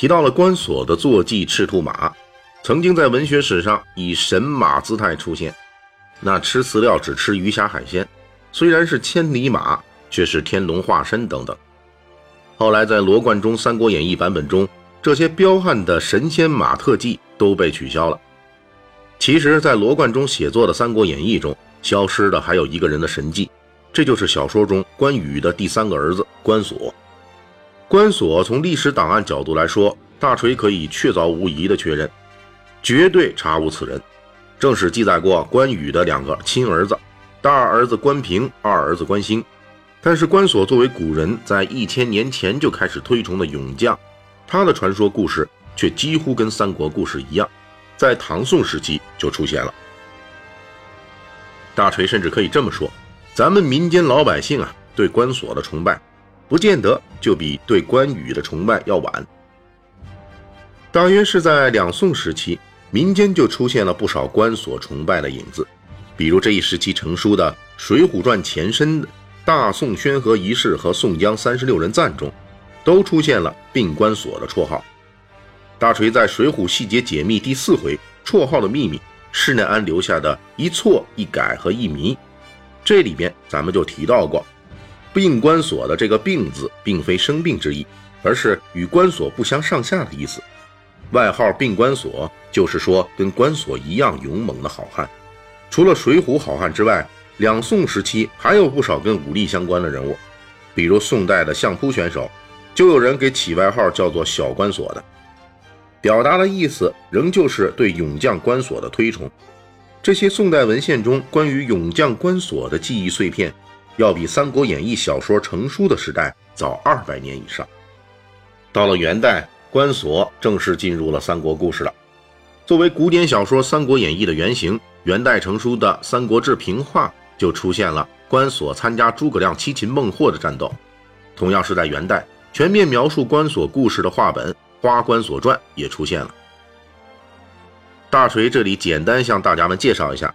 提到了关索的坐骑赤兔马，曾经在文学史上以神马姿态出现。那吃饲料只吃鱼虾海鲜，虽然是千里马，却是天龙化身等等。后来在罗贯中《三国演义》版本中，这些彪悍的神仙马特技都被取消了。其实，在罗贯中写作的《三国演义》中，消失的还有一个人的神迹，这就是小说中关羽的第三个儿子关索。关索从历史档案角度来说，大锤可以确凿无疑的确认，绝对查无此人。正史记载过关羽的两个亲儿子，大儿子关平，二儿子关兴。但是关索作为古人在一千年前就开始推崇的勇将，他的传说故事却几乎跟三国故事一样，在唐宋时期就出现了。大锤甚至可以这么说，咱们民间老百姓啊，对关索的崇拜。不见得就比对关羽的崇拜要晚。大约是在两宋时期，民间就出现了不少关索崇拜的影子，比如这一时期成书的《水浒传》前身《大宋宣和遗事》和《宋江三十六人赞》中，都出现了并关索的绰号。大锤在《水浒细节解密》第四回“绰号的秘密”，施耐庵留下的一错一改和一谜，这里边咱们就提到过。病关索的这个“病”字，并非生病之意，而是与关索不相上下的意思。外号“病关索”，就是说跟关索一样勇猛的好汉。除了水浒好汉之外，两宋时期还有不少跟武力相关的人物，比如宋代的相扑选手，就有人给起外号叫做“小关索”的，表达的意思仍旧是对勇将关索的推崇。这些宋代文献中关于勇将关索的记忆碎片。要比《三国演义》小说成书的时代早二百年以上。到了元代，关索正式进入了三国故事了。作为古典小说《三国演义》的原型，元代成书的《三国志平话》就出现了关索参加诸葛亮七擒孟获的战斗。同样是在元代，全面描述关索故事的话本《花关索传》也出现了。大锤这里简单向大家们介绍一下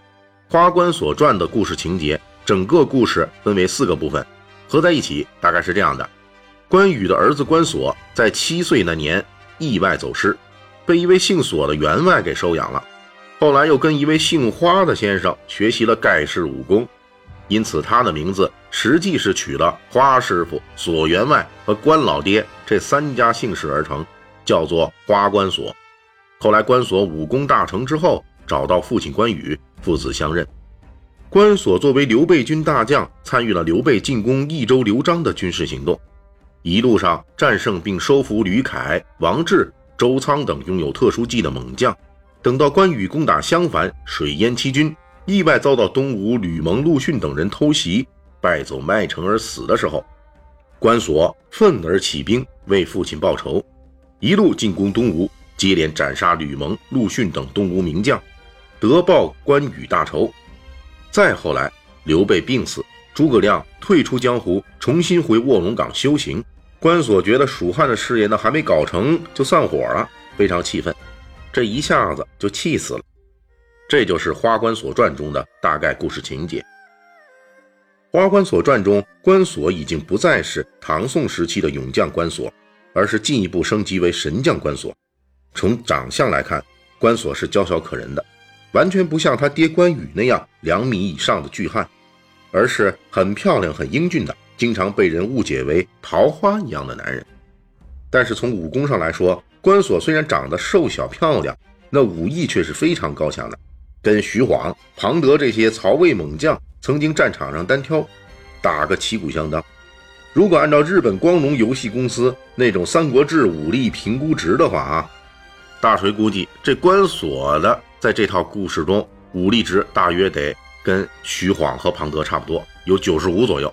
《花关索传》的故事情节。整个故事分为四个部分，合在一起大概是这样的：关羽的儿子关索在七岁那年意外走失，被一位姓索的员外给收养了。后来又跟一位姓花的先生学习了盖世武功，因此他的名字实际是取了花师傅、索员外和关老爹这三家姓氏而成，叫做花关索。后来关索武功大成之后，找到父亲关羽，父子相认。关索作为刘备军大将，参与了刘备进攻益州刘璋的军事行动，一路上战胜并收服吕凯、王志、周仓等拥有特殊技的猛将。等到关羽攻打襄樊，水淹七军，意外遭到东吴吕蒙、陆逊等人偷袭，败走麦城而死的时候，关索愤而起兵为父亲报仇，一路进攻东吴，接连斩杀吕蒙、陆逊等东吴名将，得报关羽大仇。再后来，刘备病死，诸葛亮退出江湖，重新回卧龙岗修行。关索觉得蜀汉的事业呢还没搞成就散伙了，非常气愤，这一下子就气死了。这就是《花关索传》中的大概故事情节。《花关索传》中，关索已经不再是唐宋时期的勇将关索，而是进一步升级为神将关索。从长相来看，关索是娇小可人的。完全不像他爹关羽那样两米以上的巨汉，而是很漂亮、很英俊的，经常被人误解为桃花一样的男人。但是从武功上来说，关索虽然长得瘦小漂亮，那武艺却是非常高强的，跟徐晃、庞德这些曹魏猛将曾经战场上单挑，打个旗鼓相当。如果按照日本光荣游戏公司那种《三国志》武力评估值的话啊，大锤估计这关索的。在这套故事中，武力值大约得跟徐晃和庞德差不多，有九十五左右，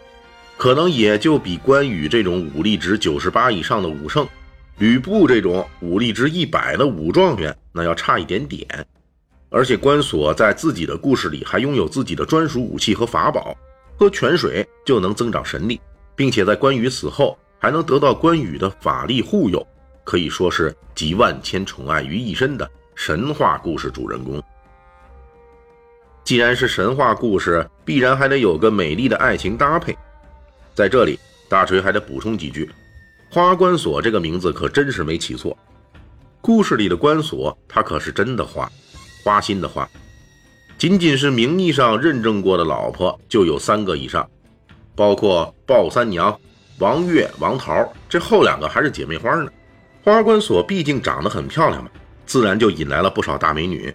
可能也就比关羽这种武力值九十八以上的武圣吕布这种武力值一百的武状元，那要差一点点。而且关索在自己的故事里还拥有自己的专属武器和法宝，喝泉水就能增长神力，并且在关羽死后还能得到关羽的法力护佑，可以说是集万千宠爱于一身的神话故事主人公。既然是神话故事，必然还得有个美丽的爱情搭配。在这里，大锤还得补充几句：花关索这个名字可真是没起错。故事里的关索，他可是真的花。花心的花，仅仅是名义上认证过的老婆就有三个以上，包括鲍三娘、王月、王桃，这后两个还是姐妹花呢。花关锁毕竟长得很漂亮嘛，自然就引来了不少大美女。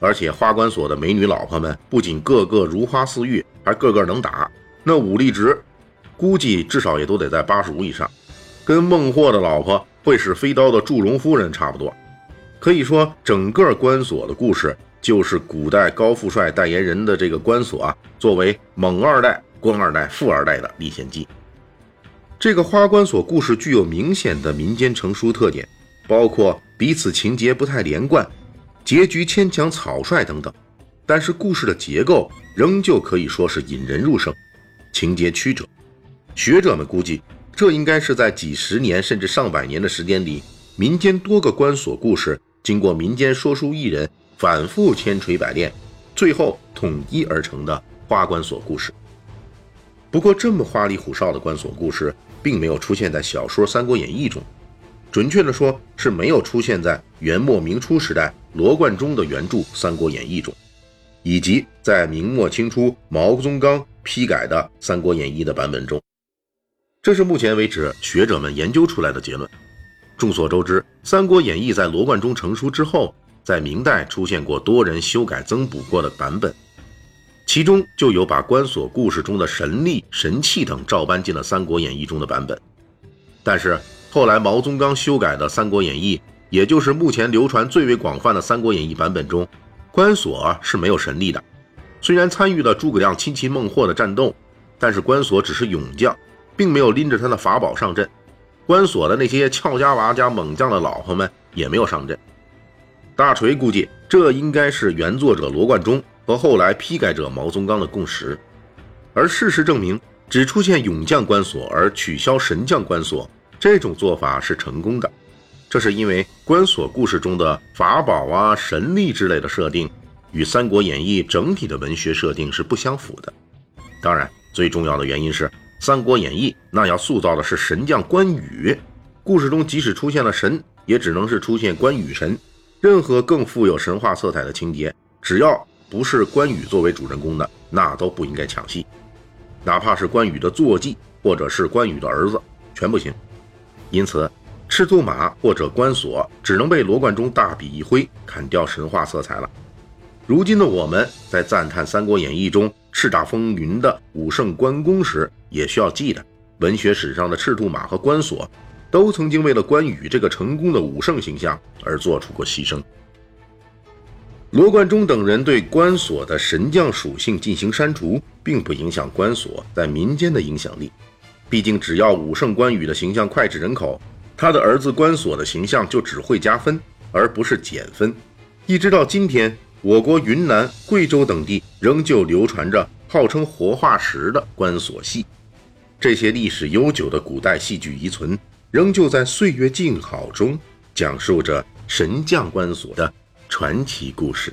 而且花关所的美女老婆们不仅个个如花似玉，还个个能打，那武力值估计至少也都得在八十五以上，跟孟获的老婆会使飞刀的祝融夫人差不多。可以说，整个关所的故事就是古代高富帅代言人的这个关所啊，作为猛二代、官二代、富二代的历险记。这个花关所故事具有明显的民间成书特点，包括彼此情节不太连贯，结局牵强草率等等。但是故事的结构仍旧可以说是引人入胜，情节曲折。学者们估计，这应该是在几十年甚至上百年的时间里，民间多个关锁故事。经过民间说书艺人反复千锤百炼，最后统一而成的花关锁故事。不过，这么花里胡哨的关锁故事，并没有出现在小说《三国演义》中。准确的说，是没有出现在元末明初时代罗贯中的原著《三国演义》中，以及在明末清初毛宗刚批改的《三国演义》的版本中。这是目前为止学者们研究出来的结论。众所周知，《三国演义》在罗贯中成书之后，在明代出现过多人修改增补过的版本，其中就有把关索故事中的神力、神器等照搬进了《三国演义》中的版本。但是后来毛宗刚修改的《三国演义》，也就是目前流传最为广泛的《三国演义》版本中，关索是没有神力的。虽然参与了诸葛亮亲擒孟获的战斗，但是关索只是勇将，并没有拎着他的法宝上阵。关索的那些俏家娃加猛将的老婆们也没有上阵。大锤估计，这应该是原作者罗贯中和后来批改者毛宗刚的共识。而事实证明，只出现勇将关索而取消神将关索，这种做法是成功的。这是因为关索故事中的法宝啊、神力之类的设定，与《三国演义》整体的文学设定是不相符的。当然，最重要的原因是。《三国演义》那要塑造的是神将关羽，故事中即使出现了神，也只能是出现关羽神。任何更富有神话色彩的情节，只要不是关羽作为主人公的，那都不应该抢戏。哪怕是关羽的坐骑，或者是关羽的儿子，全不行。因此，赤兔马或者关索只能被罗贯中大笔一挥，砍掉神话色彩了。如今的我们在赞叹《三国演义》中叱咤风云的武圣关公时，也需要记得，文学史上的赤兔马和关索，都曾经为了关羽这个成功的武圣形象而做出过牺牲。罗贯中等人对关索的神将属性进行删除，并不影响关索在民间的影响力。毕竟，只要武圣关羽的形象脍炙人口，他的儿子关索的形象就只会加分，而不是减分。一直到今天，我国云南、贵州等地仍旧流传着号称“活化石”的关索戏。这些历史悠久的古代戏剧遗存，仍旧在岁月静好中讲述着神将关索的传奇故事。